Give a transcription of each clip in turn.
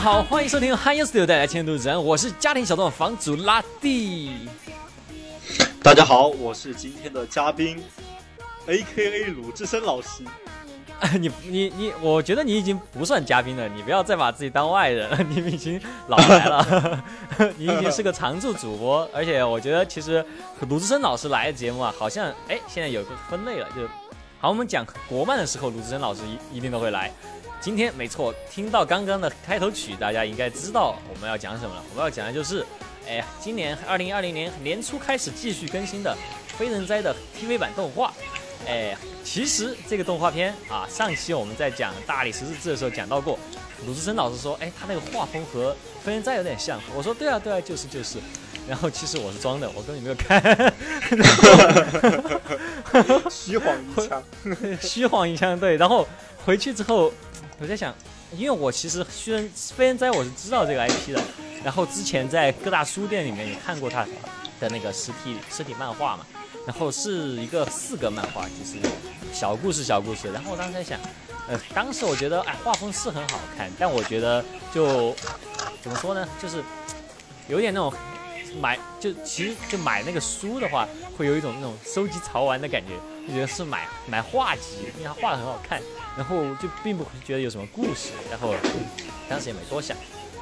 好，欢迎收听汉 studio 带来千度人，我是家庭小众房主拉蒂。大家好，我是今天的嘉宾，A K A 鲁智深老师。你你你，我觉得你已经不算嘉宾了，你不要再把自己当外人了，你们已经老来了，你已经是个常驻主播，而且我觉得其实鲁智深老师来的节目啊，好像哎现在有个分类了，就好我们讲国漫的时候，鲁智深老师一一定都会来。今天没错，听到刚刚的开头曲，大家应该知道我们要讲什么了。我们要讲的就是，哎呀，今年二零二零年年初开始继续更新的《非人哉》的 TV 版动画。哎，其实这个动画片啊，上期我们在讲大理石日志的时候讲到过，鲁智深老师说，哎，他那个画风和《非人哉》有点像。我说，对啊，对啊，就是就是。然后其实我是装的，我根本没有看。虚晃一枪，虚晃一枪，对。然后回去之后，我在想，因为我其实虽然《非人哉》我是知道这个 IP 的，然后之前在各大书店里面也看过他的那个实体实体漫画嘛。然后是一个四格漫画，就是小故事小故事。然后我当时在想，呃，当时我觉得哎，画风是很好看，但我觉得就怎么说呢，就是有点那种买就其实就买那个书的话，会有一种那种收集潮玩的感觉，就觉得是买买画集，因为他画的很好看，然后就并不觉得有什么故事。然后当时也没多想。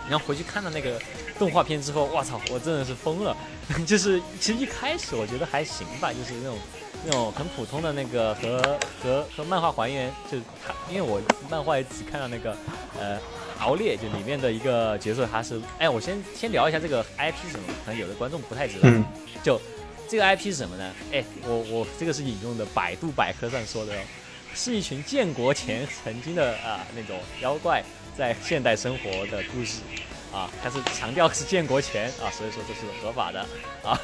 然后回去看了那个动画片之后，我操，我真的是疯了。就是其实一开始我觉得还行吧，就是那种那种很普通的那个和和和漫画还原，就是他，因为我漫画也只看到那个呃敖烈，就里面的一个角色，他是哎，我先先聊一下这个 IP 是什么，可能有的观众不太知道。就这个 IP 是什么呢？哎，我我这个是引用的百度百科上说的，哦，是一群建国前曾经的啊那种妖怪。在现代生活的故事，啊，它是强调是建国前啊，所以说这是合法的啊，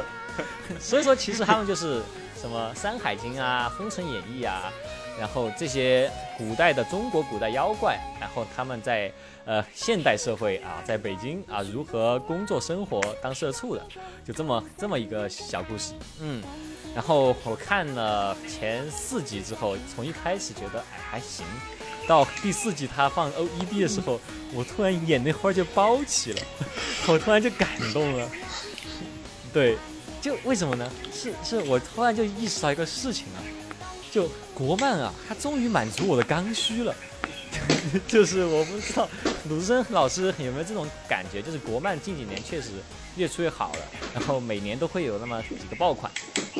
所以说其实他们就是什么《山海经》啊，《封神演义》啊，然后这些古代的中国古代妖怪，然后他们在呃现代社会啊，在北京啊如何工作生活当社畜的，就这么这么一个小故事，嗯，然后我看了前四集之后，从一开始觉得哎还行。到第四集他放 O E D 的时候，我突然眼泪花就包起了，我突然就感动了。对，就为什么呢？是是我突然就意识到一个事情啊，就国漫啊，它终于满足我的刚需了。就是我不知道鲁智深老师有没有这种感觉，就是国漫近几年确实越出越好了，然后每年都会有那么几个爆款，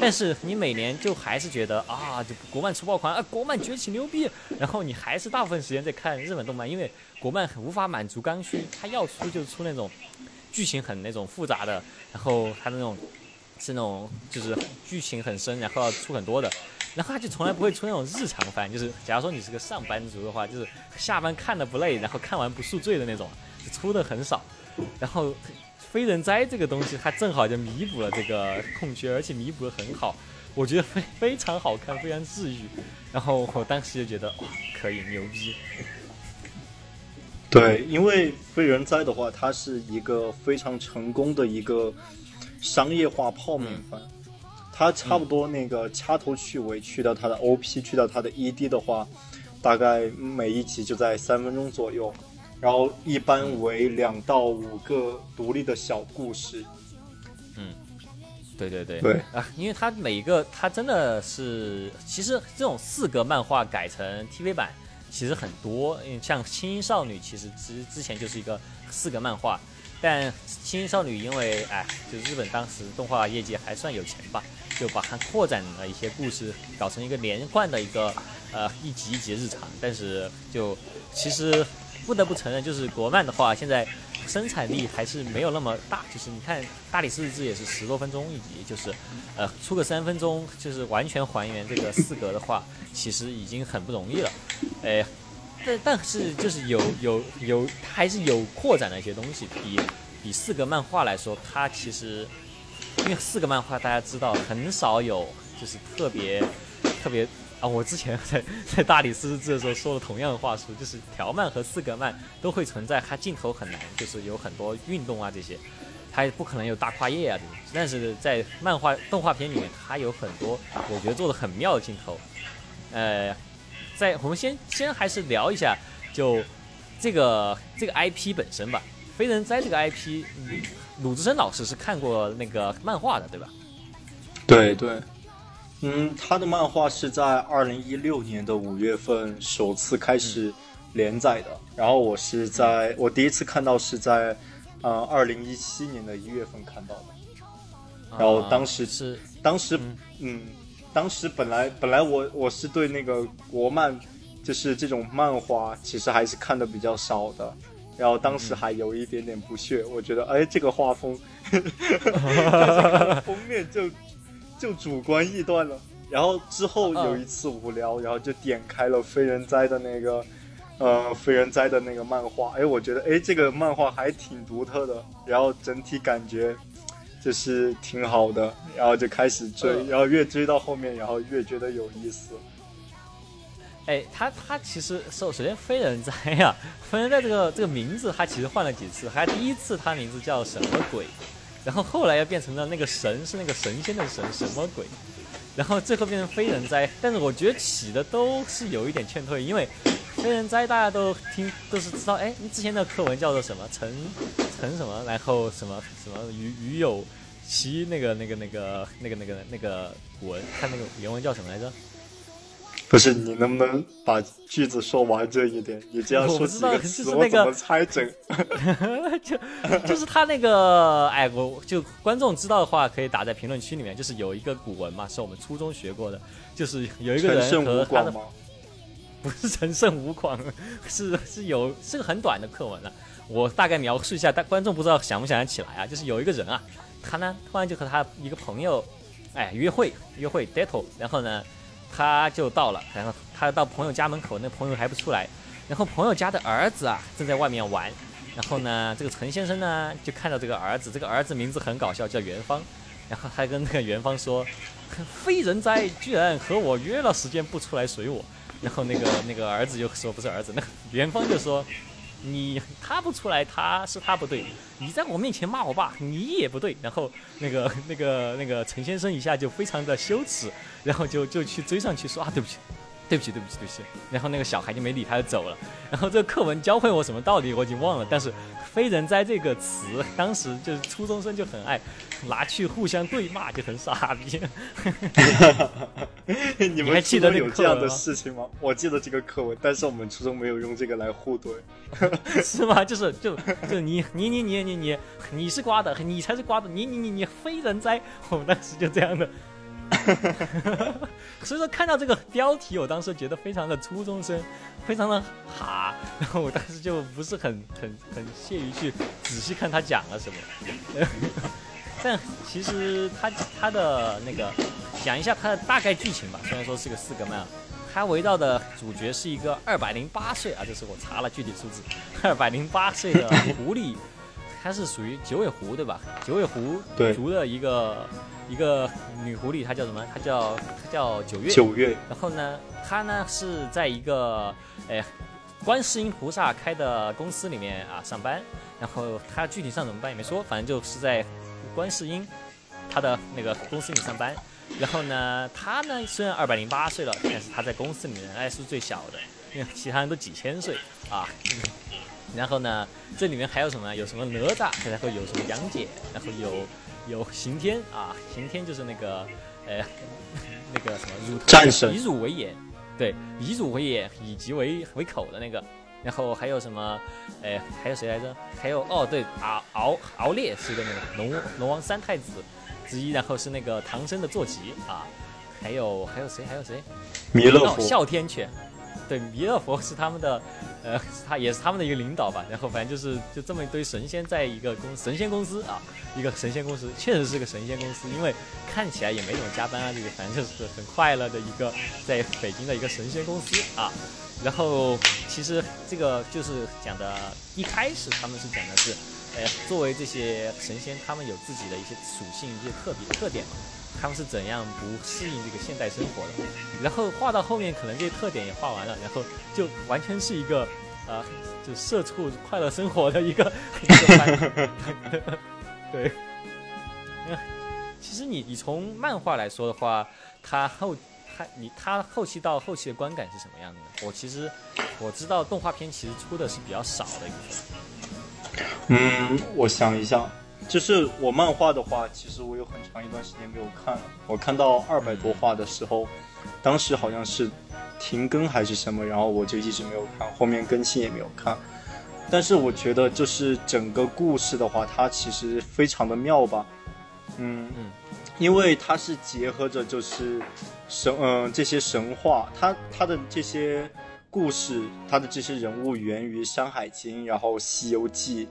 但是你每年就还是觉得啊，就国漫出爆款啊，国漫崛起牛逼，然后你还是大部分时间在看日本动漫，因为国漫无法满足刚需，它要出就出那种剧情很那种复杂的，然后它那种是那种就是剧情很深，然后要出很多的。然后他就从来不会出那种日常番，就是假如说你是个上班族的话，就是下班看的不累，然后看完不宿醉的那种，出的很少。然后《非人哉》这个东西，它正好就弥补了这个空缺，而且弥补的很好，我觉得非非常好看，非常治愈。然后我当时就觉得哇，可以牛逼。对，因为《非人哉》的话，它是一个非常成功的一个商业化泡面番。它差不多那个掐头去尾，去掉它的 OP，去掉它的 ED 的话，大概每一集就在三分钟左右，然后一般为两到五个独立的小故事。嗯，对对对。对。啊，因为它每一个它真的是，其实这种四格漫画改成 TV 版其实很多，因为像《轻音少女》其实之之前就是一个四格漫画，但《轻音少女》因为哎，就日本当时动画业界还算有钱吧。就把它扩展了一些故事，搞成一个连贯的一个呃一集一集日常。但是就其实不得不承认，就是国漫的话，现在生产力还是没有那么大。就是你看《大理寺日志》也是十多分钟一集，就是呃出个三分钟，就是完全还原这个四格的话，其实已经很不容易了。哎，但但是就是有有有，它还是有扩展的一些东西，比比四格漫画来说，它其实。因为四个漫画，大家知道很少有，就是特别特别啊！我之前 在在大理石字的时候说了同样的话术，就是条漫和四格漫都会存在，它镜头很难，就是有很多运动啊这些，它也不可能有大跨页啊这种。但是在漫画动画片里面，它有很多我觉得做的很妙的镜头。呃，在我们先先还是聊一下，就这个这个 IP 本身吧，非人哉这个 IP，鲁智深老师是看过那个漫画的，对吧？对对，嗯，他的漫画是在二零一六年的五月份首次开始连载的，然后我是在我第一次看到是在呃二零一七年的一月份看到的，然后当时是当时嗯，当时本来本来我我是对那个国漫就是这种漫画其实还是看的比较少的，然后当时还有一点点不屑，我觉得哎这个画风，封面就。就主观臆断了，然后之后有一次无聊，然后就点开了非人哉的那个，呃，非人哉的那个漫画，哎，我觉得哎这个漫画还挺独特的，然后整体感觉就是挺好的，然后就开始追，然后越追到后面，然后越觉得有意思。哎，他他其实首首先飞人哉呀，飞人哉这个这个名字他其实换了几次，还第一次他名字叫什么鬼？然后后来又变成了那个神是那个神仙的神什么鬼，然后最后变成非人哉，但是我觉得起的都是有一点劝退，因为非人哉大家都听都是知道，哎，你之前的课文叫做什么陈陈什么，然后什么什么鱼鱼有其那个那个那个那个那个那个古文，看那个原文叫什么来着？不是你能不能把句子说完整一点？你这样说几个词，我怎么猜整？就就是他那个，哎，我就观众知道的话，可以打在评论区里面。就是有一个古文嘛，是我们初中学过的，就是有一个人和他的，不是陈胜吴广，是是有是个很短的课文了。我大概描述一下，但观众不知道想不想得起来啊？就是有一个人啊，他呢突然就和他一个朋友，哎，约会约会 date，然后呢。他就到了，然后他到朋友家门口，那朋友还不出来，然后朋友家的儿子啊正在外面玩，然后呢，这个陈先生呢就看到这个儿子，这个儿子名字很搞笑，叫元芳，然后他跟那个元芳说，非人哉，居然和我约了时间不出来随我，然后那个那个儿子就说不是儿子，那元芳就说。你他不出来，他是他不对。你在我面前骂我爸，你也不对。然后那个 那个那个陈先生一下就非常的羞耻，然后就就去追上去说啊，对不起。对不起，对不起，对不起。然后那个小孩就没理他，就走了。然后这个课文教会我什么道理，我已经忘了。但是“非人哉”这个词，当时就是初中生就很爱拿去互相对骂，就很傻逼。你们还记得有这样的事情吗？我记得这个课文，但是我们初中没有用这个来互怼。是吗？就是就就你你你你你你你是瓜的，你才是瓜的，你你你你非人哉。我们当时就这样的。所以说看到这个标题，我当时觉得非常的初中生，非常的哈，然后我当时就不是很很很屑于去仔细看他讲了什么。但其实他他的那个讲一下他的大概剧情吧，虽然说是个四格漫，他围绕的主角是一个二百零八岁啊，这是我查了具体数字，二百零八岁的狐狸。它是属于九尾狐对吧？九尾狐族的一个一个女狐狸，她叫什么？她叫她叫九月。九月。然后呢，她呢是在一个哎观世音菩萨开的公司里面啊上班。然后她具体上怎么办也没说，反正就是在观世音他的那个公司里上班。然后呢，他呢虽然二百零八岁了，但是他在公司里面哎是最小的，因为其他人都几千岁啊。然后呢，这里面还有什么？有什么哪吒？然后有什么杨戬？然后有有刑天啊，刑天就是那个，呃，那个什么乳战神，以乳为眼，对，以乳为眼，以及为为口的那个。然后还有什么？哎，还有谁来着？还有哦，对，敖敖敖烈是一个那个龙龙王三太子之一，然后是那个唐僧的坐骑啊。还有还有谁？还有谁？弥勒佛，哮天犬。对，弥勒佛 是他们的，呃，他也是他们的一个领导吧。然后反正就是就这么一堆神仙在一个公神仙公司啊，一个神仙公司，确实是个神仙公司，因为看起来也没怎么加班啊，这个反正就是很快乐的一个在北京的一个神仙公司啊。然后其实这个就是讲的，一开始他们是讲的是，呃，作为这些神仙，他们有自己的一些属性、一些特别特点嘛。他们是怎样不适应这个现代生活的？然后画到后面，可能这些特点也画完了，然后就完全是一个，呃，就社畜快乐生活的一个一个番。对，其实你你从漫画来说的话，它后他你他后期到后期的观感是什么样的呢？我其实我知道动画片其实出的是比较少的一部分。嗯，我想一下，就是我漫画的话，其实我有很长一段时间没有看了。我看到二百多话的时候，当时好像是停更还是什么，然后我就一直没有看，后面更新也没有看。但是我觉得，就是整个故事的话，它其实非常的妙吧。嗯嗯，因为它是结合着就是神嗯、这些神话，它它的这些故事，它的这些人物源于《山海经》，然后《西游记》，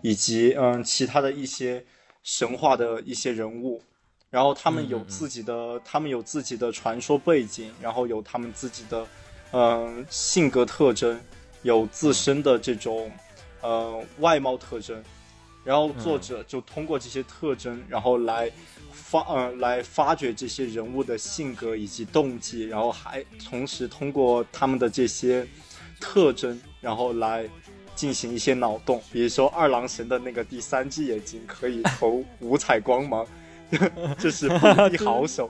以及嗯其他的一些神话的一些人物，然后他们有嗯嗯嗯自己的，他们有自己的传说背景，然后有他们自己的嗯性格特征，有自身的这种呃外貌特征。然后作者就通过这些特征，然后来发呃来发掘这些人物的性格以及动机，然后还同时通过他们的这些特征，然后来进行一些脑洞。比如说二郎神的那个第三只眼睛可以投五彩光芒，这是好手。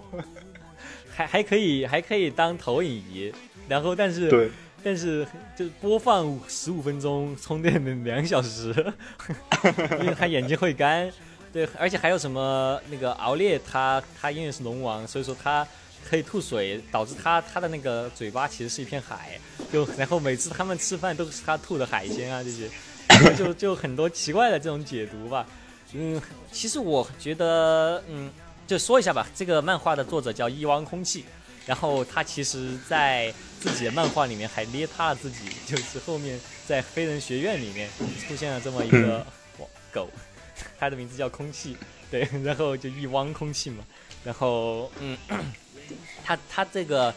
还还可以还可以当投影仪，然后但是对但是就是播放十五分钟，充电两小时，因为他眼睛会干。对，而且还有什么那个敖烈他他因为是龙王，所以说他可以吐水，导致他他的那个嘴巴其实是一片海。就然后每次他们吃饭都是他吐的海鲜啊这些，就就很多奇怪的这种解读吧。嗯，其实我觉得嗯。就说一下吧，这个漫画的作者叫一汪空气，然后他其实在自己的漫画里面还捏塌了自己，就是后面在飞人学院里面出现了这么一个狗，它的名字叫空气，对，然后就一汪空气嘛，然后嗯，它它这个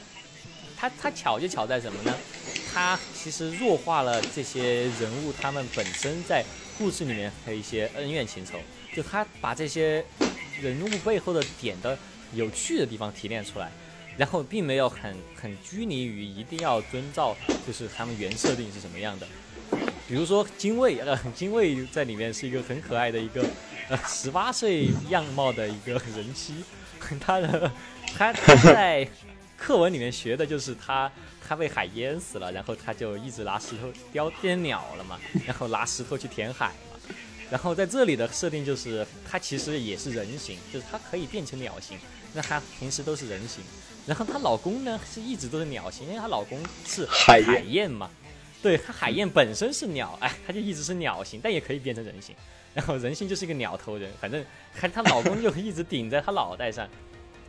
它它巧就巧在什么呢？它其实弱化了这些人物他们本身在故事里面的一些恩怨情仇，就他把这些。人物背后的点的有趣的地方提炼出来，然后并没有很很拘泥于一定要遵照就是他们原设定是什么样的。比如说精卫，呃，精卫在里面是一个很可爱的一个呃十八岁样貌的一个人妻，他的他他在课文里面学的就是他他被海淹死了，然后他就一直拿石头雕变鸟了嘛，然后拿石头去填海嘛。然后在这里的设定就是，他其实也是人形，就是它可以变成鸟形。那他平时都是人形。然后她老公呢是一直都是鸟形，因为她老公是海燕嘛。对，她海燕本身是鸟，哎，她就一直是鸟形，但也可以变成人形。然后人形就是一个鸟头人，反正还她老公就一直顶在她脑袋上。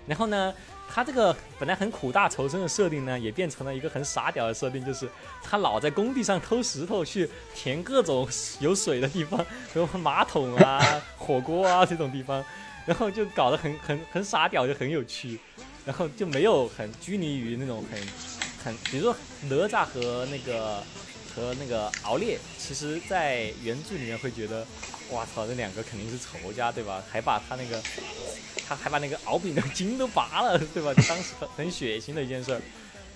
然后呢，她这个本来很苦大仇深的设定呢，也变成了一个很傻屌的设定，就是她老在工地上偷石头去填各种有水的地方，比如马桶啊、火锅啊这种地方，然后就搞得很很很傻屌，就很有趣，然后就没有很拘泥于那种很很，比如说哪吒和那个和那个敖烈，其实在原著里面会觉得，哇操，这两个肯定是仇家，对吧？还把他那个。他还把那个敖丙的 筋都拔了，对吧？当时很血腥的一件事儿。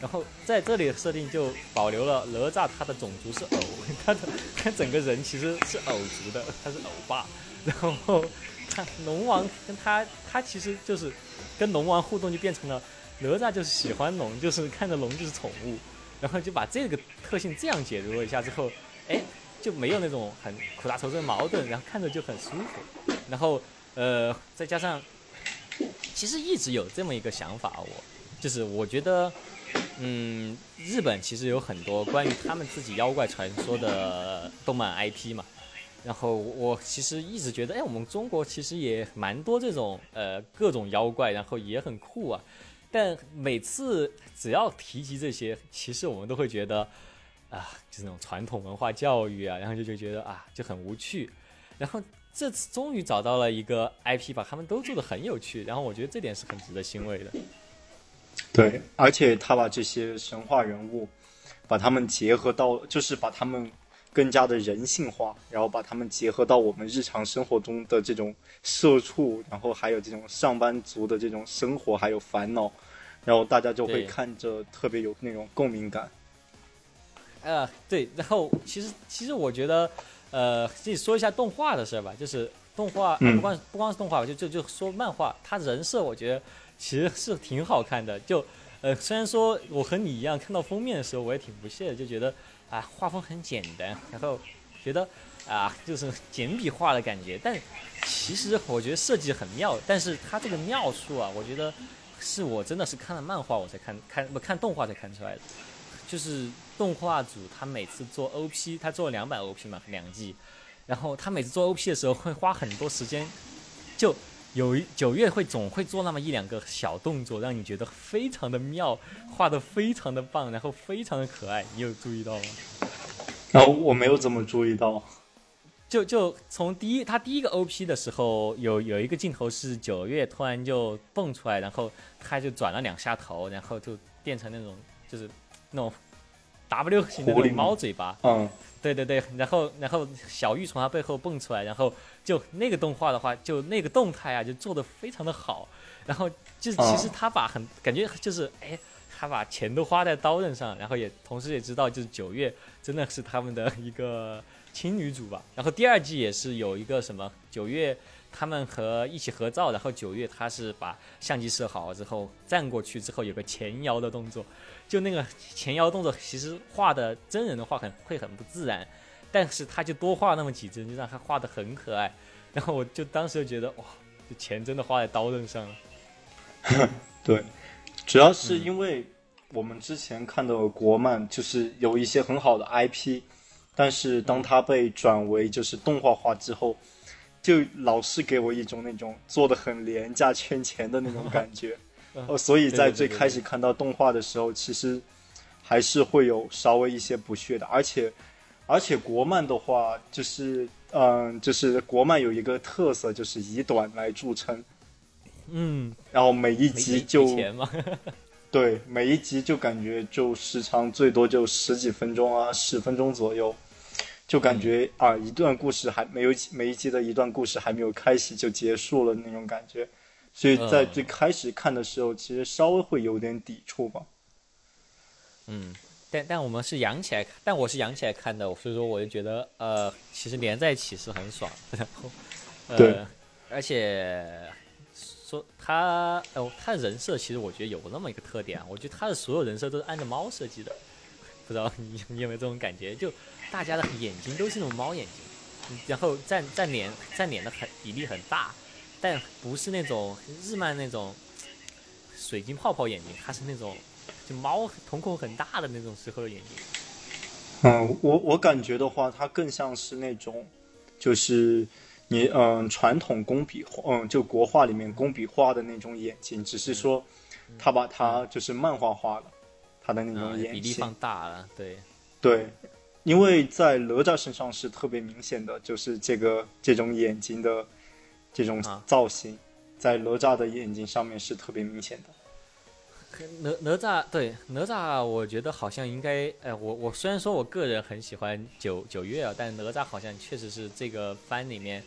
然后在这里的设定就保留了哪吒他的种族是偶，他的他整个人其实是偶族的，他是偶霸。然后他龙王跟他他其实就是跟龙王互动就变成了哪吒就是喜欢龙，就是看着龙就是宠物。然后就把这个特性这样解读了一下之后，哎，就没有那种很苦大仇深的矛盾，然后看着就很舒服。然后呃，再加上。其实一直有这么一个想法，我就是我觉得，嗯，日本其实有很多关于他们自己妖怪传说的动漫 IP 嘛。然后我其实一直觉得，哎，我们中国其实也蛮多这种呃各种妖怪，然后也很酷啊。但每次只要提及这些，其实我们都会觉得啊，就是那种传统文化教育啊，然后就就觉得啊就很无趣。然后这次终于找到了一个 IP，把他们都做的很有趣，然后我觉得这点是很值得欣慰的。对，而且他把这些神话人物，把他们结合到，就是把他们更加的人性化，然后把他们结合到我们日常生活中的这种社畜，然后还有这种上班族的这种生活还有烦恼，然后大家就会看着特别有那种共鸣感。呃，对，然后其实其实我觉得，呃，自己说一下动画的事儿吧，就是动画、不光不光是动画吧，就就就说漫画，他人设我觉得其实是挺好看的，就呃，虽然说我和你一样看到封面的时候我也挺不屑的，就觉得啊画风很简单，然后觉得啊就是简笔画的感觉，但其实我觉得设计很妙，但是它这个妙处啊，我觉得是我真的是看了漫画我才看看不看动画才看出来的，就是动画组他每次做 OP，他做了两版 OP 嘛，两季，然后他每次做 OP 的时候会花很多时间，就。有一九月会总会做那么一两个小动作，让你觉得非常的妙，画的非常的棒，然后非常的可爱。你有注意到吗？然后我没有怎么注意到。就就从第一他第一个 OP 的时候，有有一个镜头是九月突然就蹦出来，然后他就转了两下头，然后就变成那种就是那种 W 型的猫嘴巴。嗯。对对对，然后然后小玉从他背后蹦出来，然后就那个动画的话，就那个动态啊，就做的非常的好。然后就是其实他把很感觉就是哎，他把钱都花在刀刃上，然后也同时也知道就是九月真的是他们的一个亲女主吧。然后第二季也是有一个什么九月他们和一起合照，然后九月他是把相机设好之后站过去之后有个前摇的动作。就那个前摇动作，其实画的真人的话很会很不自然，但是他就多画那么几帧，就让他画的很可爱。然后我就当时就觉得，哇，这钱真的花在刀刃上了。对，主要是因为我们之前看的国漫就是有一些很好的 IP，但是当它被转为就是动画化之后，就老是给我一种那种做的很廉价圈钱的那种感觉。哦，所以在最开始看到动画的时候，其实还是会有稍微一些不屑的。而且，而且国漫的话，就是嗯，就是国漫有一个特色，就是以短来著称。嗯，然后每一集就 对，每一集就感觉就时长最多就十几分钟啊，十分钟左右，就感觉啊，一段故事还没有每一集的一段故事还没有开始就结束了那种感觉。所以在最开始看的时候，其实稍微会有点抵触吧。嗯，但但我们是养起来，但我是养起来看的，所以说我就觉得，呃，其实连在一起是很爽。然后，呃，而且说他，哦，他的人设其实我觉得有那么一个特点啊，我觉得他的所有人设都是按照猫设计的，不知道你你有没有这种感觉？就大家的眼睛都是那种猫眼睛，然后占占脸占脸的很比例很大。但不是那种日漫那种水晶泡泡眼睛，它是那种就猫瞳孔很大的那种时候的眼睛。嗯，我我感觉的话，它更像是那种，就是你嗯传统工笔嗯就国画里面工笔画的那种眼睛，只是说他把它就是漫画化了，他的那种眼睛比例放大了，对对，因为在哪吒身上是特别明显的，就是这个这种眼睛的。这种造型，在哪吒的眼睛上面是特别明显的。哪哪吒对哪吒，我觉得好像应该，哎，我我虽然说我个人很喜欢九九月啊，但哪吒好像确实是这个番里面，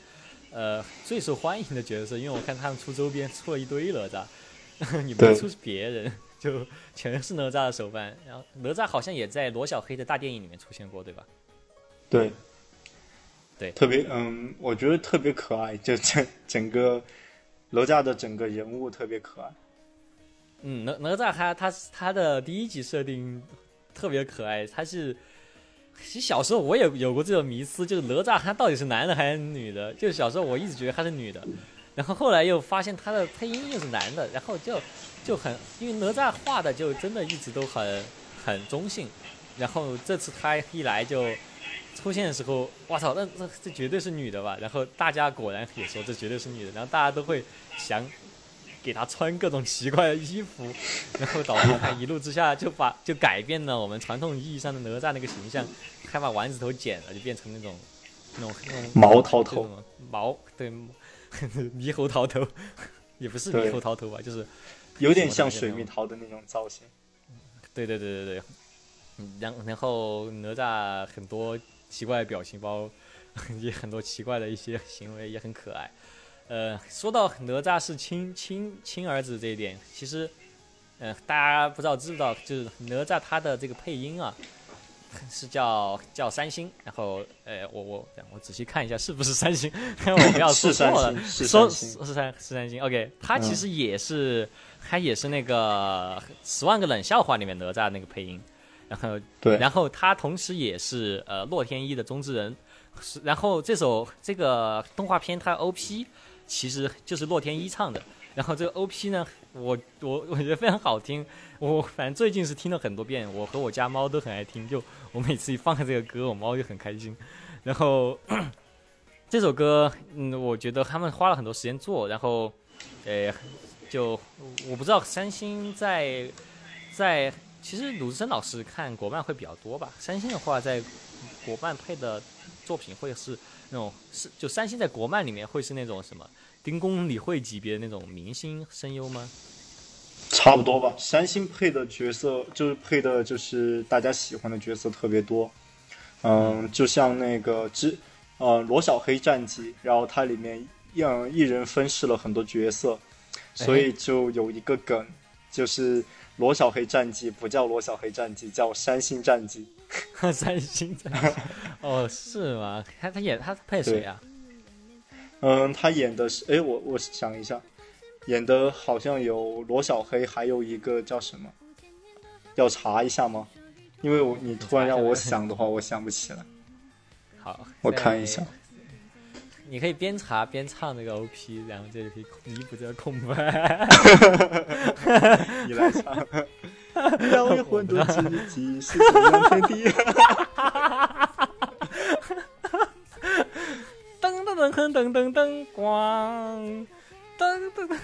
呃，最受欢迎的角色，因为我看他们出周边出了一堆哪吒，你不出别人，就全是哪吒的手办。然后哪吒好像也在罗小黑的大电影里面出现过，对吧？对。对，特别嗯，我觉得特别可爱，就整整个哪吒的整个人物特别可爱。嗯，哪哪吒他他他的第一集设定特别可爱，他是其实小时候我也有过这种迷思，就是哪吒他到底是男的还是女的？就是小时候我一直觉得他是女的，然后后来又发现他的配音又是男的，然后就就很因为哪吒画的就真的一直都很很中性，然后这次他一来就。出现的时候，我操，那这这绝对是女的吧？然后大家果然也说这绝对是女的，然后大家都会想给他穿各种奇怪的衣服，然后导致他一怒之下就把就改变了我们传统意义上的哪吒那个形象，还把丸子头剪了，就变成那种那种那种毛桃头，毛对 猕猴桃头，也不是猕猴桃头吧，就是有点像水蜜桃的那种造型。对对对对对，然然后哪吒很多。奇怪的表情包，也很多奇怪的一些行为，也很可爱。呃，说到哪吒是亲亲亲儿子这一点，其实，呃，大家不知道知不知道，就是哪吒他的这个配音啊，是叫叫三星，然后呃，我我我仔细看一下是不是三星，我不要说错了，说是三是三星。OK，他其实也是，他也是那个《十万个冷笑话》里面哪吒那个配音，然后对，然后他同时也是呃洛天依的中之人，然后这首这个动画片它 OP 其实就是洛天依唱的，然后这个 OP 呢，我我我觉得非常好听。我反正最近是听了很多遍，我和我家猫都很爱听。就我每次一放开这个歌，我猫就很开心。然后这首歌，嗯，我觉得他们花了很多时间做。然后，呃，就我不知道三星在在，其实鲁智深老师看国漫会比较多吧。三星的话，在国漫配的作品会是那种是就三星在国漫里面会是那种什么丁公李慧级别的那种明星声优吗？差不多吧，三星配的角色就是配的，就是大家喜欢的角色特别多。嗯，就像那个之呃罗小黑战记，然后它里面让一人分饰了很多角色，所以就有一个梗，就是罗小黑战记不叫罗小黑战记，叫三星战记。三星战记，哦，是吗？他他演他配谁啊？嗯，他演的是，哎，我我想一下。演的好像有罗小黑，还有一个叫什么？要查一下吗？因为我你突然让我想的话，我想不起来。好，我看一下。你可以边查边唱那个 OP，然后这就可以弥补这个空白。你来唱。要有混沌之际，是怎样天地？噔噔噔噔噔噔噔。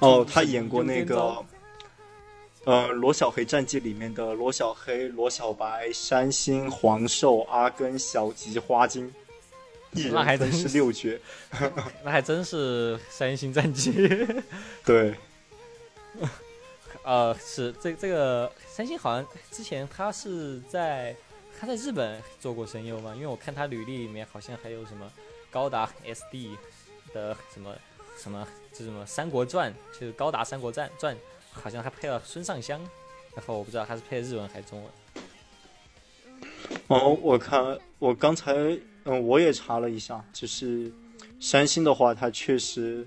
哦，他演过那个，呃，《罗小黑战记》里面的罗小黑、罗小白、山星、黄寿、阿根、小吉、花金，一人分饰六角，那还真是《三星战记》。对，呃，是这这个三星好像之前他是在他在日本做过声优嘛？因为我看他履历里面好像还有什么高达 SD 的什么。什么？这什么《三国传》？就是《高达三国传》传，好像还配了孙尚香。然后我不知道他是配日文还是中文。哦，我看我刚才嗯，我也查了一下，就是山星的话，他确实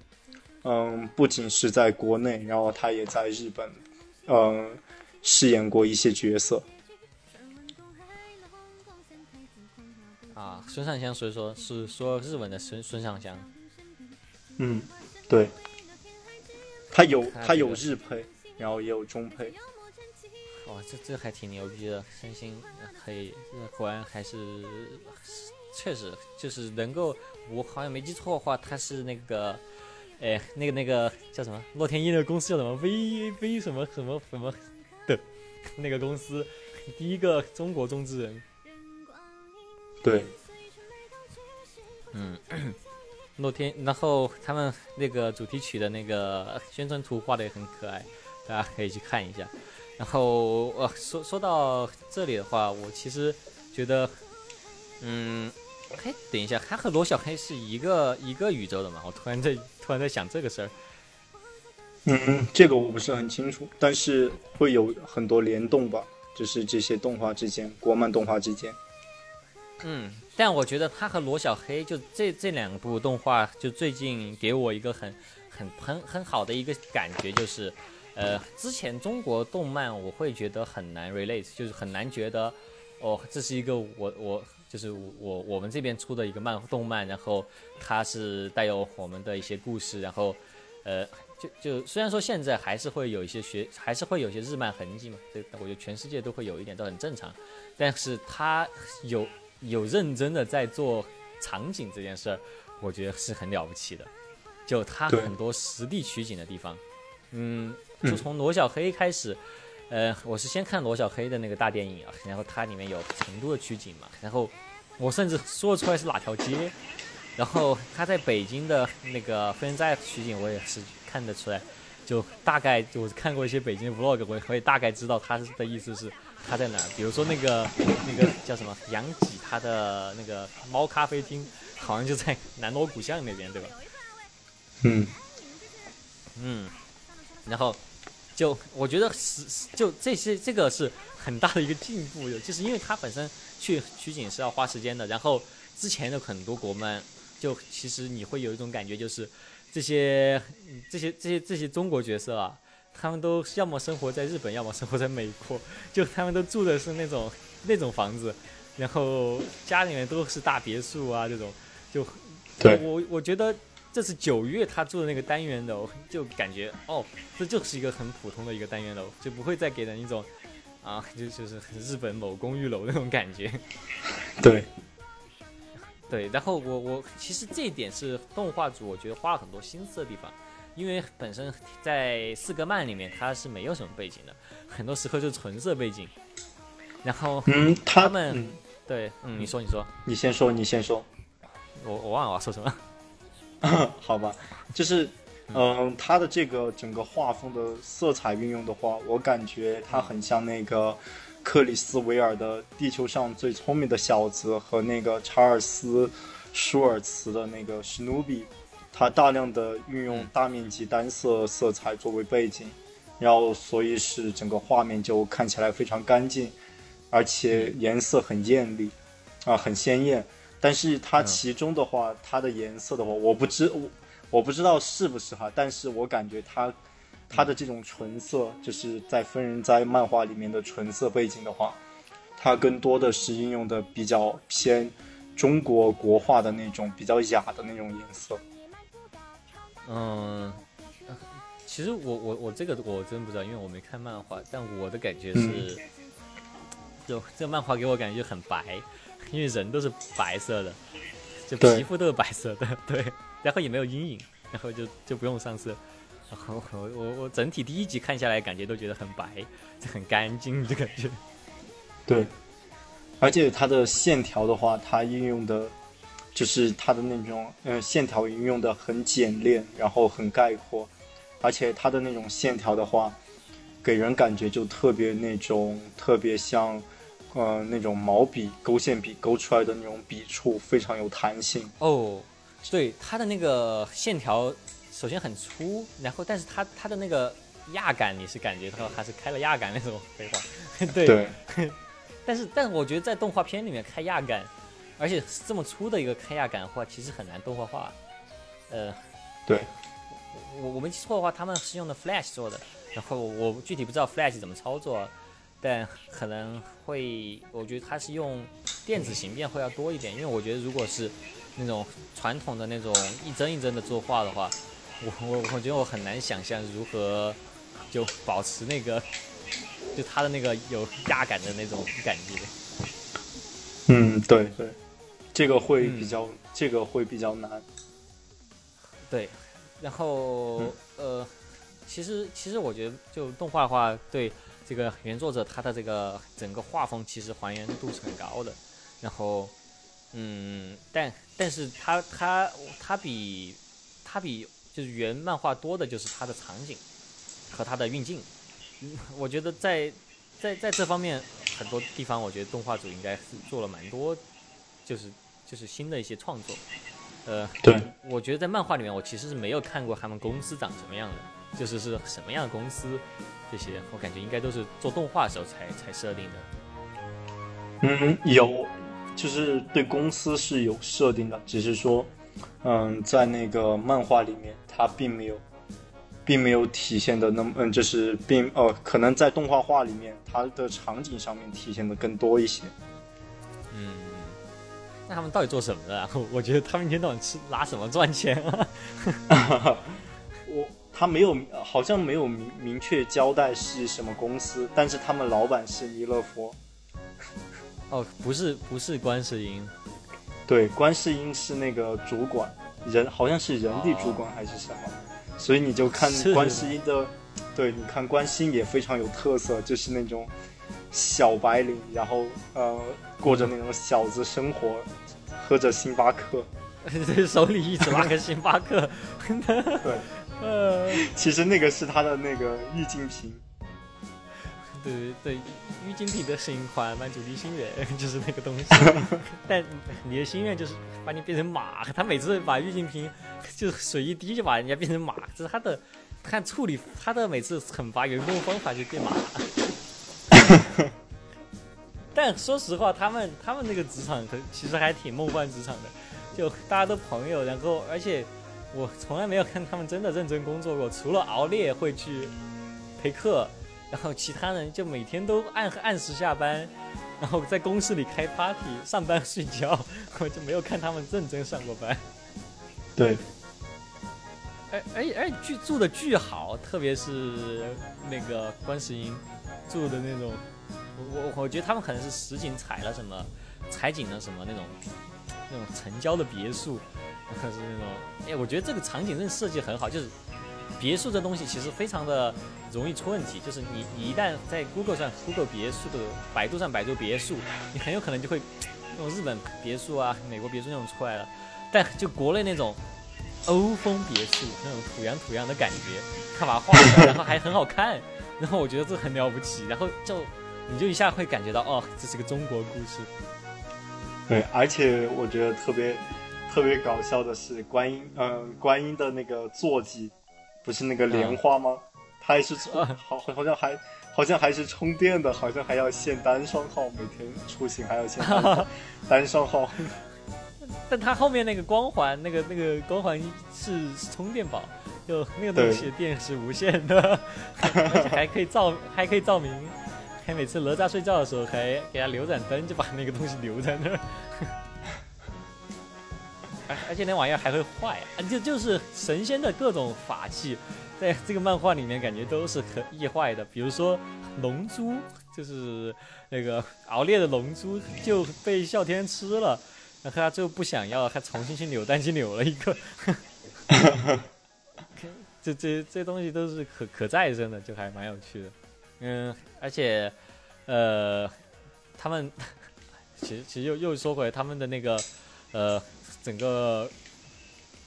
嗯，不仅是在国内，然后他也在日本嗯饰演过一些角色。啊，孙尚香，所以说是说日文的孙孙尚香。嗯。对，他有他有日配，然后也有中配。哇，这这还挺牛逼的，三星可以，果然还是确实就是能够，我好像没记错的话，他是那个，哎，那个那个叫什么？洛天依那个公司叫什么？V V 什么什么什么的，那个公司第一个中国中之人。对，嗯。洛天，然后他们那个主题曲的那个宣传图画的也很可爱，大家可以去看一下。然后，呃，说说到这里的话，我其实觉得，嗯，嘿，等一下，他和罗小黑是一个一个宇宙的嘛？我突然在 突然在想这个事儿。嗯，这个我不是很清楚，但是会有很多联动吧，就是这些动画之间，国漫动画之间。嗯。但我觉得他和罗小黑就这这两部动画，就最近给我一个很很很很好的一个感觉，就是，呃，之前中国动漫我会觉得很难 relate，就是很难觉得，哦，这是一个我我就是我我们这边出的一个漫动漫，然后它是带有我们的一些故事，然后，呃，就就虽然说现在还是会有一些学，还是会有些日漫痕迹嘛，这我觉得全世界都会有一点都很正常，但是它有。有认真的在做场景这件事儿，我觉得是很了不起的。就他很多实地取景的地方，嗯，就从罗小黑开始，呃，我是先看罗小黑的那个大电影啊，然后它里面有成都的取景嘛，然后我甚至说出来是哪条街，然后他在北京的那个飞人寨取景，我也是看得出来，就大概我看过一些北京的 vlog，我可以大概知道他的意思是。他在哪儿？比如说那个那个叫什么杨几，他的那个猫咖啡厅，好像就在南锣鼓巷那边，对吧？嗯嗯，然后就我觉得是是就这些这个是很大的一个进步的，就是因为他本身去取景是要花时间的，然后之前的很多国漫，就其实你会有一种感觉，就是这些嗯这些这些这些中国角色啊，他们都要么生活在日本，要么生活在美国，就他们都住的是那种那种房子，然后家里面都是大别墅啊，这种就对。我我觉得这是九月他住的那个单元楼，就感觉哦，这就是一个很普通的一个单元楼，就不会再给人一种啊，就就是日本某公寓楼那种感觉。对，对，然后我我其实这一点是动画组我觉得花了很多心思的地方，因为本身在四格漫里面它是没有什么背景的，很多时候就是纯色背景。然后嗯，他他们嗯，对，嗯，你说你说，你先说，你先说。我我忘了我要说什么。好吧，就是，嗯、他的这个整个画风的色彩运用的话，我感觉它很像那个克里斯维尔的《地球上最聪明的小子》和那个查尔斯舒尔茨的那个史努比，它大量的运用嗯大面积单色色彩作为背景，然后所以使整个画面就看起来非常干净，而且颜色很艳丽，啊、很鲜艳。但是它嗯其中的话，它的颜色的话，我不知我我不知道是不是哈，但是我感觉它它的这种纯色，就是在分人哉漫画里面的纯色背景的话，它更多的是应用的比较偏中国国画的那种比较雅的那种颜色。嗯，其实我我我这个我真不知道，因为我没看漫画，但我的感觉是，就这个漫画给我感觉就很白，因为人都是白色的，就皮肤都是白色的，对，然后也没有阴影，然后就就不用上色。然后我我我整体第一集看下来，感觉都觉得很白，就很干净，的感觉。对，而且它的线条的话，它运用的，就是它的那种呃线条运用的很简练，然后很概括，而且它的那种线条的话，给人感觉就特别那种特别像，呃那种毛笔勾线笔勾出来的那种笔触，非常有弹性。哦，对，它的那个线条首先很粗，然后但是它它的那个压感，你是感觉到还是开了压感那种废话，对。对 但是但是我觉得在动画片里面开压感，而且这么粗的一个开亚感的话，其实很难动画化。呃，对，我我没记错的话，他们是用的 Flash 做的，然后我具体不知道 Flash 怎么操作，但可能会，我觉得它是用电子形变会要多一点，因为我觉得如果是那种传统的那种一帧一帧的作画的话，我我我觉得我很难想象如何就保持那个就它的那个有压感的那种感觉。嗯，对对，这个会嗯比较，这个会比较难。对，然后、嗯呃，其实其实我觉得就动画的话，对这个原作者他的这个整个画风其实还原度是很高的。然后，嗯，但但是他他他比他比就是原漫画多的就是他的场景和他的运镜。嗯，我觉得在在在这方面很多地方，我觉得动画组应该是做了蛮多，就是就是新的一些创作。呃，对，我觉得在漫画里面，我其实是没有看过他们公司长什么样的，就是是什么样的公司，这些我感觉应该都是做动画的时候才才设定的。嗯，有，就是对公司是有设定的，只是说，嗯，在那个漫画里面，它并没有，并没有体现的那么，嗯，就是并呃，可能在动画画里面，它的场景上面体现的更多一些。嗯，那他们到底做什么的、啊？我我觉得他们一天到晚吃拿什么赚钱啊？我他没有，好像没有明明确交代是什么公司，但是他们老板是弥勒佛。哦，不是不是观世音，对，观世音是那个主管，人好像是人力主管还是什么，所以你就看观世音的，对，你看观世音也非常有特色，就是那种小白领，然后呃过着那种小子生活，喝着星巴克。手里一直拉个星巴克，对，呃，其实那个是他的那个郁金瓶。对对，郁金瓶的新款满足你心愿就是那个东西，但你的心愿就是把你变成马。他每次把郁金瓶就是水一滴就把人家变成马，这是他的看处理他的每次惩罚员工的方法就变马。但说实话，他们他们那个职场可其实还挺梦幻职场的，就大家都朋友，然后而且我从来没有看他们真的认真工作过，除了熬夜会去陪课，然后其他人就每天都按按时下班，然后在公司里开 party，上班睡觉，我就没有看他们认真上过班。对，哎哎哎剧住的巨好，特别是那个观世音住的那种。我我我觉得他们可能是实景采了什么，采景了什么那种那种城郊的别墅，是那种哎，我觉得这个场景真的设计很好。就是别墅这东西其实非常的容易出问题，就是你你一旦在 Google 上 Google 别墅的百度上百度别墅，你很有可能就会 那种日本别墅啊、美国别墅那种出来了。但就国内那种欧风别墅那种土洋土洋的感觉，他把它画出来，然后还很好看，然后我觉得这很了不起，然后就。你就一下会感觉到，哦，这是个中国故事。对，而且我觉得特别特别搞笑的是，观音，嗯，观音的那个坐骑，不是那个莲花吗？它还是充，好，好像还好像还是充电的，好像还要限单双号，每天出行还要限单双 号。但它后面那个光环，那个那个光环是充电宝，就那个东西电是无限的，还可以照，还可以照明。还每次哪吒睡觉的时候，还给他留盏灯，就把那个东西留在那儿。而而且那玩意儿还会坏，就就是神仙的各种法器，在这个漫画里面感觉都是可易坏的。比如说龙珠，就是那个熬烈的龙珠就被啸天吃了，然后他就不想要，还重新去扭蛋机扭了一个。这这这东西都是可可再生的，就还蛮有趣的。嗯，而且，呃，他们其实其实又又说回，他们的那个呃，整个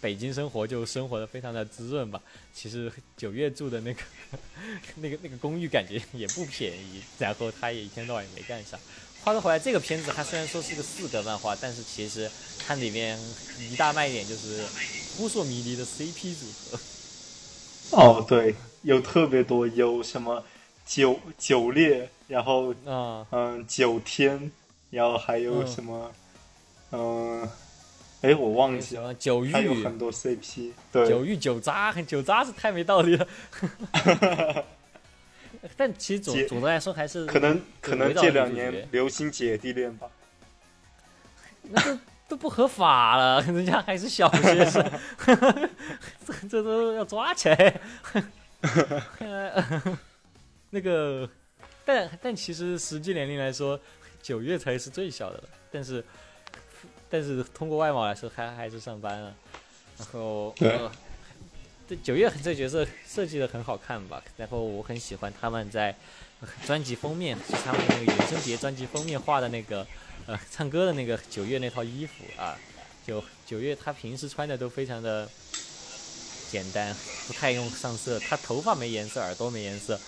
北京生活就生活的非常的滋润吧。其实九月住的那个 那个那个公寓感觉也不便宜，然后他也一天到晚也没干啥。话说回来，这个片子它虽然说是个四格漫画，但是其实它里面一大卖点就是扑朔迷离的 CP 组合。哦，对，有特别多，有什么？九九烈，然后嗯嗯九天，然后还有什么嗯，哎我忘记了，九玉还有很多 CP，对九玉九渣，九渣是太没道理了。但其实总总的来说还是可能可能这两年流行姐弟恋吧，那都都不合法了，人家还是小学生，这这都要抓起来。那个，但但其实实际年龄来说，九月才是最小的了。但是，但是通过外貌来说，还还是上班了。然后，这九月这角色设计的很好看吧？然后我很喜欢他们在专辑封面，是他们那个原声碟专辑封面画的那个呃唱歌的那个九月那套衣服啊。九九月他平时穿的都非常的简单，不太用上色。他头发没颜色，耳朵没颜色。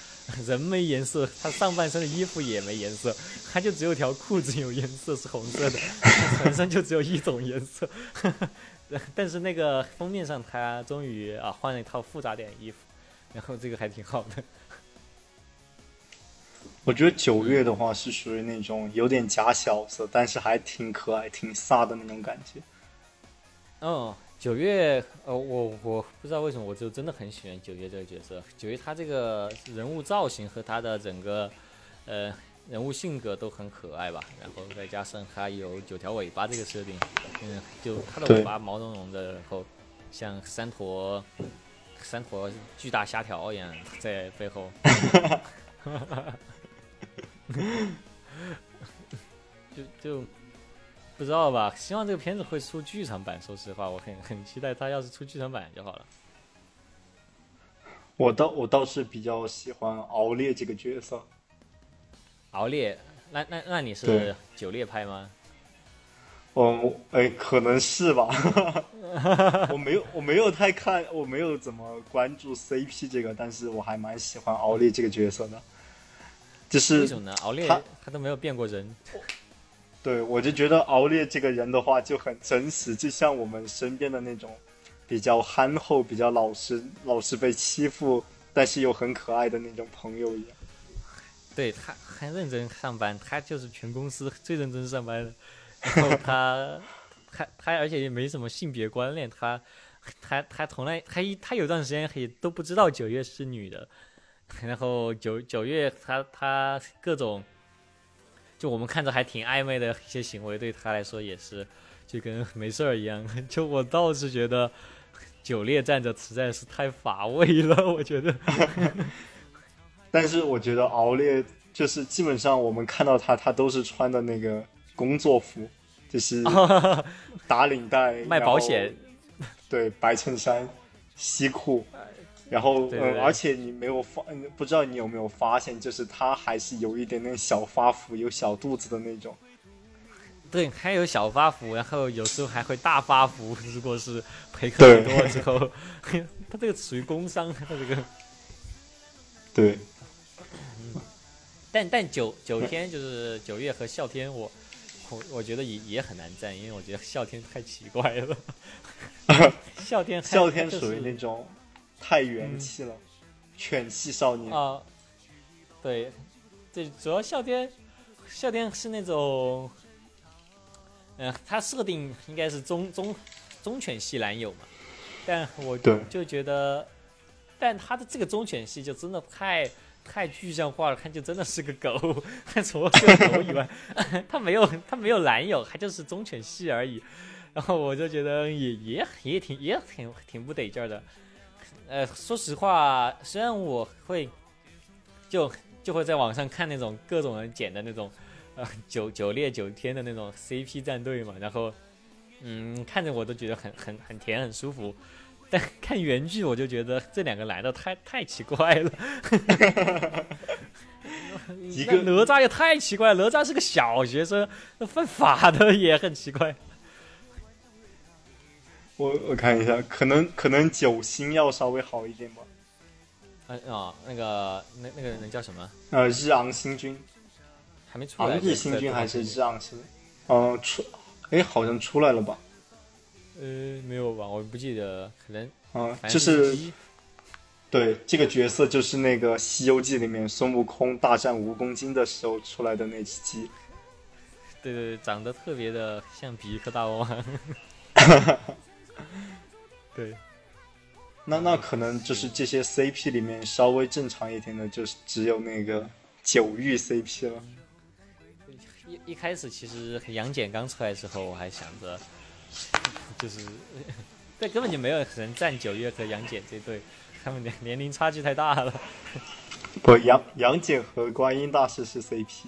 人没颜色，他上半身的衣服也没颜色，他就只有条裤子有颜色，是红色的，全身就只有一种颜色。但是那个封面上，他终于啊换了一套复杂点的衣服，然后这个还挺好的。我觉得九月的话是属于那种有点假小子，但是还挺可爱、挺飒的那种感觉。哦。九月，呃，我我不知道为什么，我就真的很喜欢九月这个角色。九月他这个人物造型和他的整个，呃，人物性格都很可爱吧。然后再加上他有九条尾巴这个设定，嗯，就他的尾巴毛茸茸的，然后像三坨三坨巨大虾条一样在背后。就 就。不知道吧？希望这个片子会出剧场版。说实话，我很很期待他要是出剧场版就好了。我倒我倒是比较喜欢敖烈这个角色。敖烈，那那那你是九烈派吗？哦，哎，可能是吧。我没有我没有太看，我没有怎么关注 CP 这个，但是我还蛮喜欢敖烈这个角色的。就是为什么呢？敖烈他他都没有变过人。对，我就觉得敖烈这个人的话就很真实，就像我们身边的那种比较憨厚、比较老实、老是被欺负，但是又很可爱的那种朋友一样。对他很认真上班，他就是全公司最认真上班的。然后他他他而且也没什么性别观念，他他他从来他一他有段时间也都不知道九月是女的。然后九九月他他各种，就我们看着还挺暧昧的一些行为，对他来说也是就跟没事儿一样。就我倒是觉得九烈站着实在是太乏味了，我觉得。但是我觉得熬烈就是基本上我们看到他，他都是穿的那个工作服，就是 打领带、卖保险，对，白衬衫、西裤。然后，嗯，而且你没有发，不知道你有没有发现，就是他还是有一点点小发福，有小肚子的那种。对，还有小发福，然后有时候还会大发福。如果是陪客人多之后，他这个属于工伤，他这个。对。但但九九天就是九月和啸天，我我我觉得也也很难站，因为我觉得啸天太奇怪了。啸天啸天属于那种。太元气了，犬系少年啊！对，对主要笑天，笑天是那种，嗯，他设定应该是忠忠忠犬系男友嘛，但我就觉得，但他的这个忠犬系就真的太太具象化了，看就真的是个狗，除了是个狗以外，他没有他没有男友，他就是忠犬系而已，然后我就觉得也也也挺也挺挺不得劲儿的。呃，说实话，虽然我会就就会在网上看那种各种人剪的那种呃九九猎九天的那种 CP 战队嘛，然后嗯看着我都觉得很很很甜很舒服，但看原剧我就觉得这两个男的太太奇怪了，一个哪吒也太奇怪，哪吒是个小学生，犯法的也很奇怪。我我看一下，可能可能九星要稍微好一点吧。嗯啊，那个那那个人叫什么？呃，日昂星君，还没出来。昂日星君还是日昂星？哦，出，哎，好像出来了吧？呃，没有吧？我不记得，可能。啊，就是，对，这个角色就是那个《西游记》里面孙悟空大战蜈蚣精的时候出来的那只鸡。对对对，长得特别的像比克大王。对，那那可能就是这些 CP 里面稍微正常一点的，就是只有那个九玉 CP 了。一一开始其实杨戬刚出来的时候，我还想着，就是，对，根本就没有人站九月和杨戬这对，他们年年龄差距太大了。不，杨杨戬和观音大师是 CP。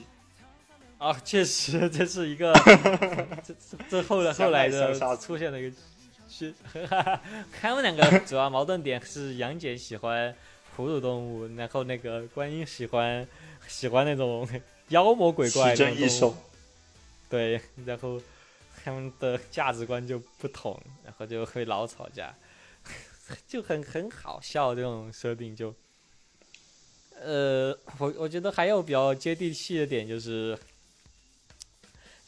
啊，确实，这是一个，这这后来后来的出现了一个。是，他们两个主要矛盾点是杨戬喜欢哺乳动物，然后那个观音喜欢喜欢那种妖魔鬼怪的异兽。对，然后他们的价值观就不同，然后就会老吵架，就很很好笑这种设定就。呃，我我觉得还有比较接地气的点就是。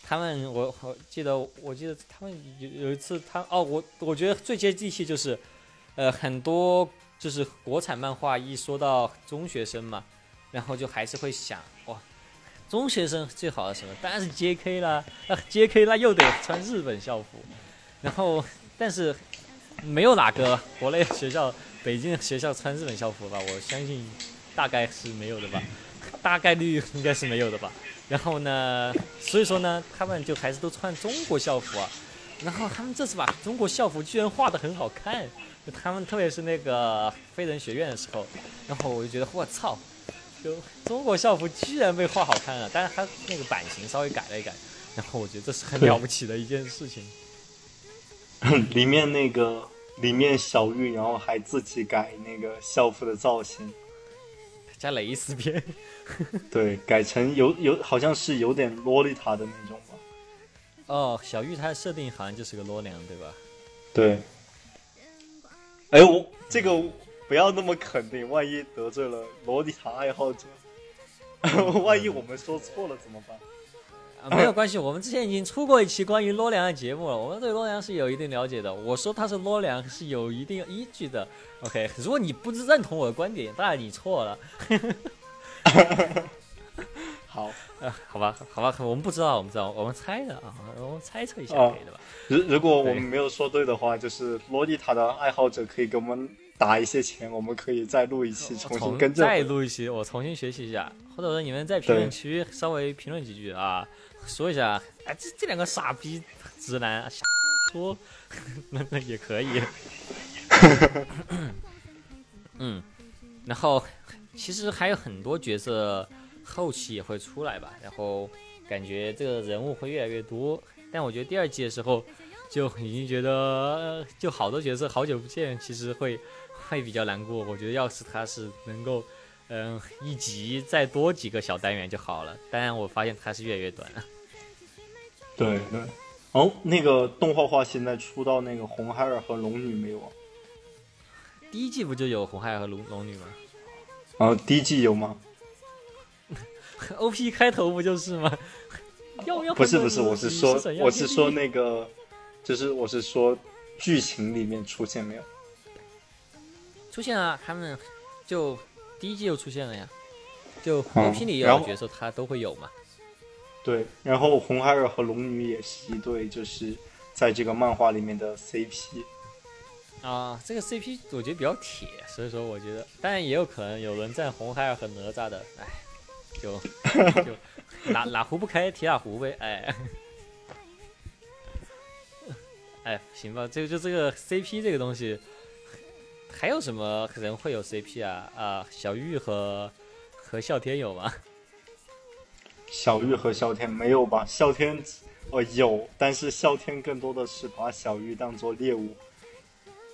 他们，我我记得，我记得他们有有一次，他哦，我我觉得最接地气就是，呃，很多就是国产漫画一说到中学生嘛，然后就还是会想，哇，中学生最好的什么？当然是 J.K. 啦，那 J.K. 那又得穿日本校服，然后但是没有哪个国内学校、北京的学校穿日本校服吧？我相信大概是没有的吧，大概率应该是没有的吧。然后呢？所以说呢，他们就还是都穿中国校服啊。然后他们这次把中国校服居然画的很好看，就他们特别是那个飞人学院的时候，然后我就觉得我操，就中国校服居然被画好看了。但是它那个版型稍微改了一改，然后我觉得这是很了不起的一件事情。里面那个里面小玉，然后还自己改那个校服的造型。加蕾丝边，对，改成有有好像是有点洛丽塔的那种吧。哦，小玉她的设定好像就是个洛娘，对吧？对。哎，我这个不要那么肯定，万一得罪了洛丽塔爱好者，万一我们说错了怎么办？啊，没有关系，我们之前已经出过一期关于洛良的节目了，我们对洛良是有一定了解的。我说他是洛良是有一定依据的。OK，如果你不认同我的观点，当然你错了。好，呃，好吧，好吧，我们不知道，我们知道，我们猜的啊，我们猜测一下可以的吧？如如果我们没有说对的话，就是洛丽塔的爱好者可以给我们打一些钱，我们可以再录一期，重新更正。再录一期，我重新学习一下，或者说你们在评论区稍微评论几句啊，说一下，哎，这这两个傻逼直男说，那那也可以。嗯，然后其实还有很多角色。后期也会出来吧，然后感觉这个人物会越来越多，但我觉得第二季的时候就已经觉得就好多角色好久不见，其实会会比较难过。我觉得要是他是能够嗯一集再多几个小单元就好了，当然我发现他是越来越短。对对，哦，那个动画化现在出到那个红孩儿和龙女没有啊？第一季不就有红孩儿和龙龙女吗？啊，第一季有吗？O P 开头不就是吗？要要不是不是，我是说我是说那个，就是我是说剧情里面出现没有？出现啊，他们就第一季就出现了呀。就 O P 里有角色，他都会有嘛。对，然后红孩儿和龙女也是一对，就是在这个漫画里面的 C P。啊，这个 C P 我觉得比较铁，所以说我觉得，当然也有可能有人站红孩儿和哪吒的，哎。就 就哪哪壶不开提哪壶呗，哎，哎，行吧，这个就这个 CP 这个东西，还有什么可能会有 CP 啊？啊，小玉和和啸天有吗？小玉和啸天没有吧？啸天哦有，但是啸天更多的是把小玉当做猎物。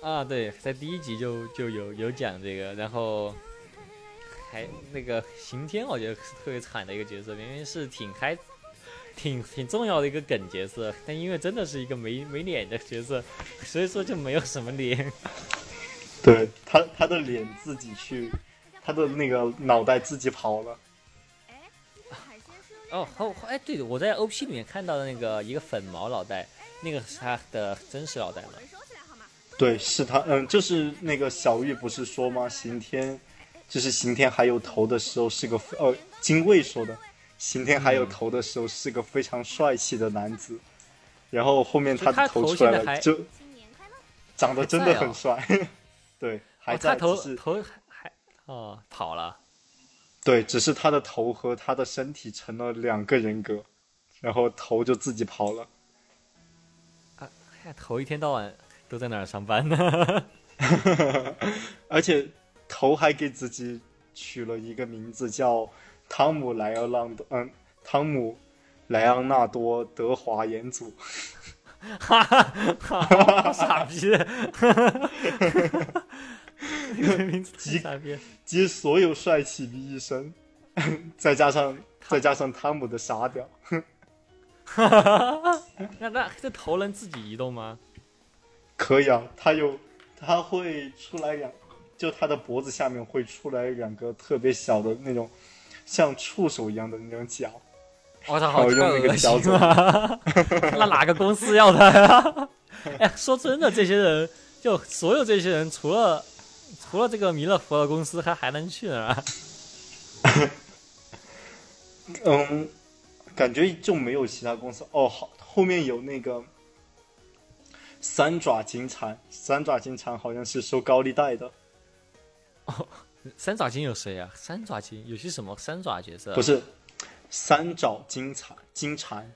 啊，对，在第一集就就有有讲这个，然后。还那个刑天，我觉得是特别惨的一个角色，明明是挺开、挺挺重要的一个梗角色，但因为真的是一个没没脸的角色，所以说就没有什么脸。对他，他的脸自己去，他的那个脑袋自己跑了。哦，好，哎，对的，我在 OP 里面看到的那个一个粉毛脑袋，那个是他的真实脑袋吗？对，是他，嗯，就是那个小玉不是说吗？刑天。就是刑天还有头的时候是个呃，精卫说的，刑天还有头的时候是个非常帅气的男子，然后后面他的头出来了就长得真的很帅，对，还在头头还哦跑了，对，只是他的头和他的身体成了两个人格，然后头就自己跑了，啊，头一天到晚都在哪儿上班呢，而且。头还给自己取了一个名字，叫汤姆莱昂纳多，嗯，汤姆莱昂纳多德华彦祖，哈哈哈傻逼，名字集集所有帅气于一身，再加上再加上汤姆的傻屌，哈哈哈那那这头能自己移动吗？可以啊，他有他会出来两。就他的脖子下面会出来两个特别小的那种，像触手一样的那种脚。我操，好恶心啊！那哪个公司要他呀？哎，说真的，这些人就所有这些人，除了除了这个弥勒佛的公司，还还能去哪？嗯，感觉就没有其他公司。哦，好，后面有那个三爪金蝉，三爪金蝉好像是收高利贷的。哦，三爪金有谁啊？三爪金有些什么三爪角色？不是，三爪金蝉，金蝉，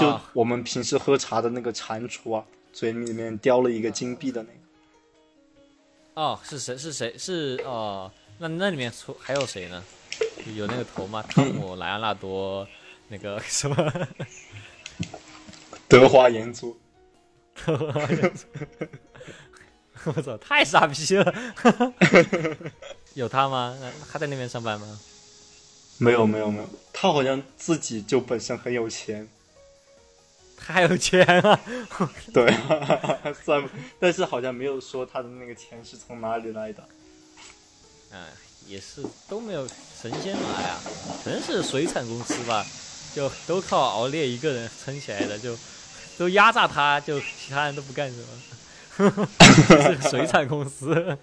就我们平时喝茶的那个蟾蜍啊，嘴里面叼了一个金币的那个。哦，是谁？是谁？是哦，那那里面出还有谁呢？有那个头吗？汤 姆莱昂纳多，那个 什么？德华延珠。德华彦祖。我操，太傻逼了！有他吗？他在那边上班吗？没有，没有，没有。他好像自己就本身很有钱。太有钱啊！对，算，但是好像没有说他的那个钱是从哪里来的。嗯，也是都没有神仙来啊，可能是水产公司吧。就都靠熬烈一个人撑起来的，就都压榨他，就其他人都不干什么。是 个水产公司，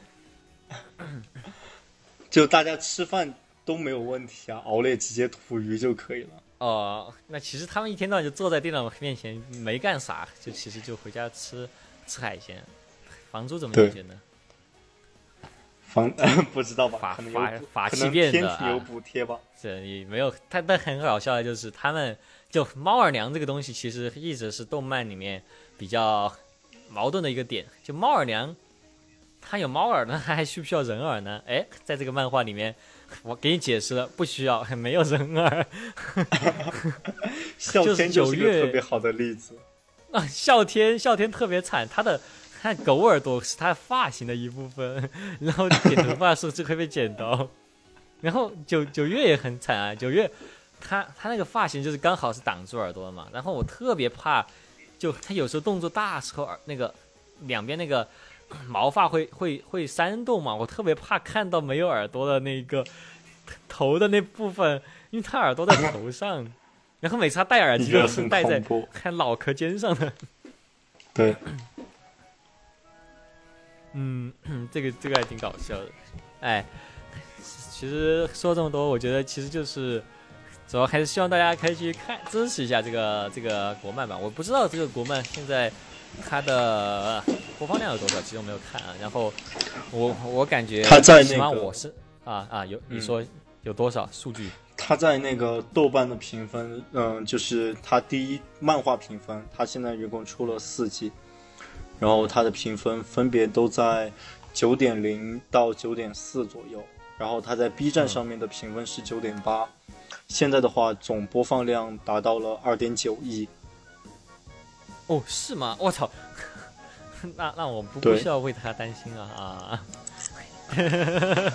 就大家吃饭都没有问题啊，熬烈直接吐鱼就可以了。哦，那其实他们一天到晚就坐在电脑面前没干啥，就其实就回家吃吃海鲜。房租怎么解决呢？房 不知道吧？法可能有法补法器变的天体有啊补贴吧。这也没有，但但很搞笑的就是他们就猫耳娘这个东西，其实一直是动漫里面比较矛盾的一个点。就猫耳娘，它有猫耳呢，它还需不需要人耳呢？哎，在这个漫画里面，我给你解释了，不需要，没有人耳。哮就是天就是九月个特别好的例子。啊，哮天，哮天特别惨，他的他狗耳朵是他发型的一部分，然后剪头发的时候就会被剪到。然后九九月也很惨啊，九月他他那个发型就是刚好是挡住耳朵的嘛，然后我特别怕，就他有时候动作大时候耳那个两边那个 毛发会会会煽动嘛，我特别怕看到没有耳朵的那个头的那部分，因为他耳朵在头上，然后每次他戴耳机都是戴在？看脑壳尖上的。对，嗯，这个这个还挺搞笑的。哎，其实说这么多，我觉得其实就是主要还是希望大家可以去看支持一下这个这个国漫吧。我不知道这个国漫现在它的播放量有多少，其实我没有看啊。然后我我感觉它在那我是啊啊有你嗯说有多少数据？他在那个豆瓣的评分，嗯，就是他第一漫画评分，他现在一共出了四季，然后他的评分分别都在九点零到九点四左右，然后他在 B 站上面的评分是九点八，现在的话总播放量达到了二点九亿，哦，是吗？我操！那那我不不对需要为他担心啊啊！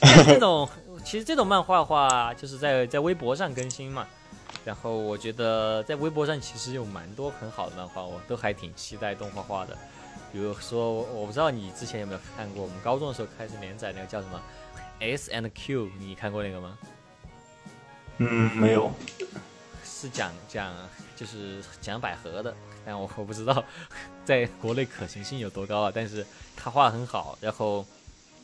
但这种其实这种漫画的话，就是在在微博上更新嘛。然后我觉得在微博上其实有蛮多很好的漫画，我都还挺期待动画化的。比如说，我我不知道你之前有没有看过，我们高中的时候开始连载那个叫什么 S and Q，你看过那个吗？嗯，没有，是讲讲就是讲百合的，但我我不知道在国内可行性有多高啊。但是他画得很好，然后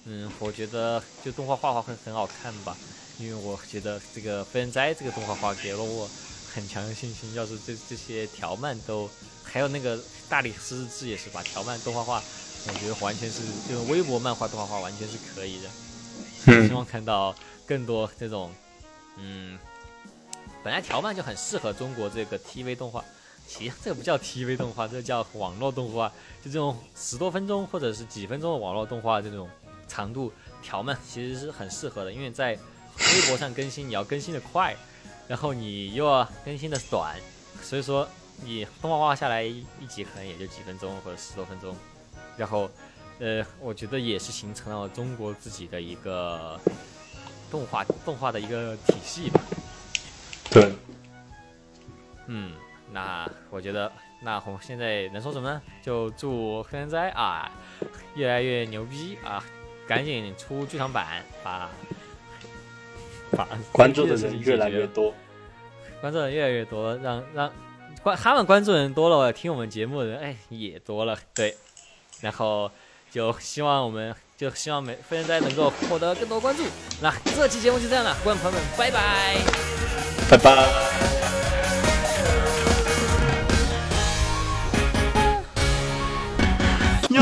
嗯，我觉得就动画画画会很好看吧，因为我觉得这个《飞人斋》这个动画画给了我很强的信心。要是这这些条漫都，还有那个大理石日志也是把条漫动画画，我觉得完全是就微博漫画动画画完全是可以的。希嗯，望看到更多这种，嗯，本来条漫就很适合中国这个 TV 动画，其实这个不叫 TV 动画，这叫网络动画，就这种十多分钟或者是几分钟的网络动画这种长度条漫其实是很适合的，因为在微博上更新你要更新的快，然后你又要更新的短，所以说你动画画下来一一集可能也就几分钟或者十多分钟，然后。呃，我觉得也是形成了中国自己的一个动画动画的一个体系吧。对，嗯，那我觉得，那我们现在能说什么呢？就祝黑人哉啊越来越牛逼啊，赶紧出剧场版，把把关注的人越来越多，关注的人越来越多，让让关他们关注的人多了，听我们节目的人哎也多了，对，然后就希望我们就希望每飞人哉能够获得更多关注。那这期节目就这样了，观众朋友们，拜拜。拜拜。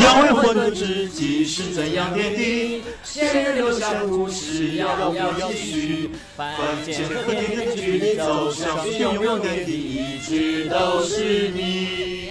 要为混沌知己是怎样点滴，先人留下故事，要不要继续？凡间和天的距离，走向永永远的一直都是你。